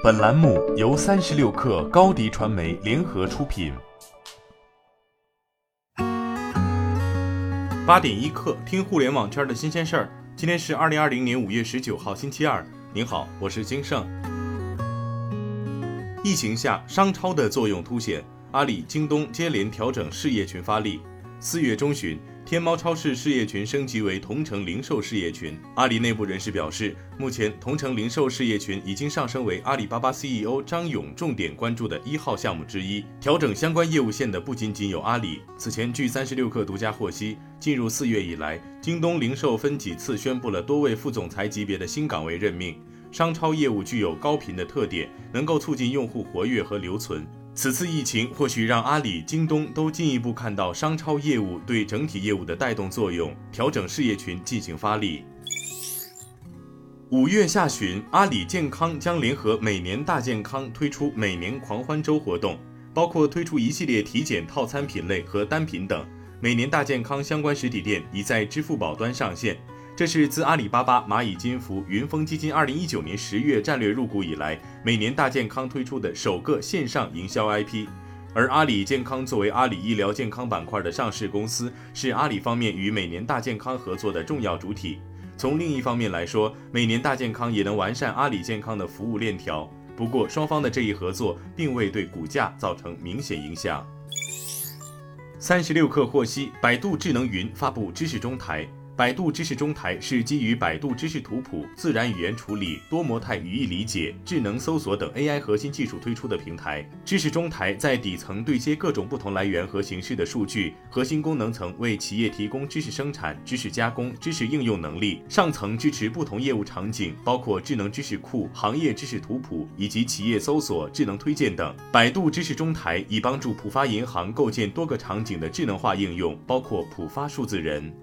本栏目由三十六氪高低传媒联合出品。八点一刻，听互联网圈的新鲜事儿。今天是二零二零年五月十九号，星期二。您好，我是金盛。疫情下，商超的作用凸显，阿里、京东接连调整事业群发力。四月中旬。天猫超市事业群升级为同城零售事业群。阿里内部人士表示，目前同城零售事业群已经上升为阿里巴巴 CEO 张勇重点关注的一号项目之一。调整相关业务线的不仅仅有阿里。此前，据三十六氪独家获悉，进入四月以来，京东零售分几次宣布了多位副总裁级别的新岗位任命。商超业务具有高频的特点，能够促进用户活跃和留存。此次疫情或许让阿里、京东都进一步看到商超业务对整体业务的带动作用，调整事业群进行发力。五月下旬，阿里健康将联合每年大健康推出每年狂欢周活动，包括推出一系列体检套餐品类和单品等。每年大健康相关实体店已在支付宝端上线。这是自阿里巴巴、蚂蚁金服、云峰基金二零一九年十月战略入股以来，每年大健康推出的首个线上营销 IP。而阿里健康作为阿里医疗健康板块的上市公司，是阿里方面与每年大健康合作的重要主体。从另一方面来说，每年大健康也能完善阿里健康的服务链条。不过，双方的这一合作并未对股价造成明显影响。三十六氪获悉，百度智能云发布知识中台。百度知识中台是基于百度知识图谱、自然语言处理、多模态语义理解、智能搜索等 AI 核心技术推出的平台。知识中台在底层对接各种不同来源和形式的数据，核心功能层为企业提供知识生产、知识加工、知识应用能力，上层支持不同业务场景，包括智能知识库、行业知识图谱以及企业搜索、智能推荐等。百度知识中台以帮助浦发银行构建多个场景的智能化应用，包括浦发数字人。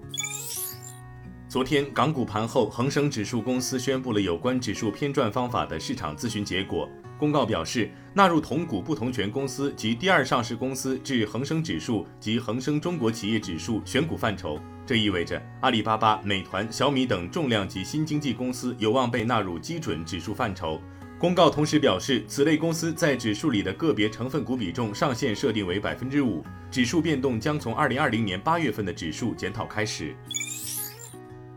昨天港股盘后，恒生指数公司宣布了有关指数偏转方法的市场咨询结果。公告表示，纳入同股不同权公司及第二上市公司至恒生指数及恒生中国企业指数选股范畴。这意味着阿里巴巴、美团、小米等重量级新经济公司有望被纳入基准指数范畴。公告同时表示，此类公司在指数里的个别成分股比重上限设定为百分之五，指数变动将从二零二零年八月份的指数检讨开始。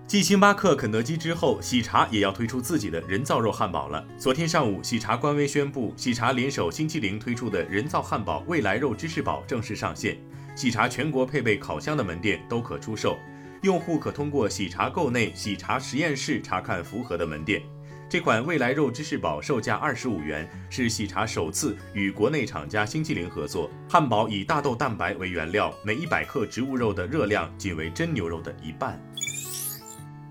继星巴克、肯德基之后，喜茶也要推出自己的人造肉汉堡了。昨天上午，喜茶官微宣布，喜茶联手星期零推出的人造汉堡“未来肉芝士堡”正式上线。喜茶全国配备烤箱的门店都可出售，用户可通过喜茶购内喜茶实验室查看符合的门店。这款未来肉芝士堡售价二十五元，是喜茶首次与国内厂家星期零合作。汉堡以大豆蛋白为原料，每一百克植物肉的热量仅为真牛肉的一半。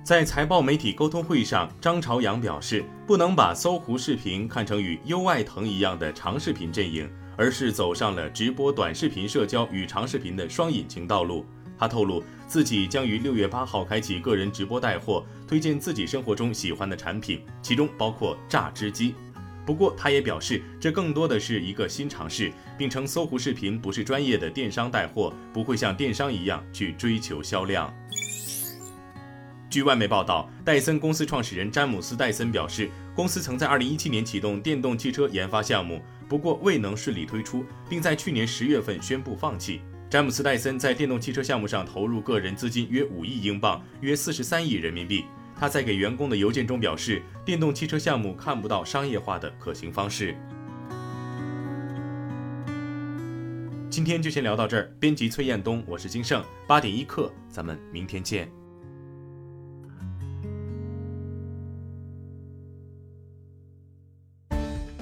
在财报媒体沟通会上，张朝阳表示，不能把搜狐视频看成与优爱腾一样的长视频阵营，而是走上了直播短视频社交与长视频的双引擎道路。他透露，自己将于六月八号开启个人直播带货，推荐自己生活中喜欢的产品，其中包括榨汁机。不过，他也表示，这更多的是一个新尝试，并称搜狐视频不是专业的电商带货，不会像电商一样去追求销量。据外媒报道，戴森公司创始人詹姆斯·戴森表示，公司曾在2017年启动电动汽车研发项目，不过未能顺利推出，并在去年十月份宣布放弃。詹姆斯·戴森在电动汽车项目上投入个人资金约五亿英镑，约四十三亿人民币。他在给员工的邮件中表示，电动汽车项目看不到商业化的可行方式。今天就先聊到这儿。编辑崔彦东，我是金盛，八点一刻，咱们明天见。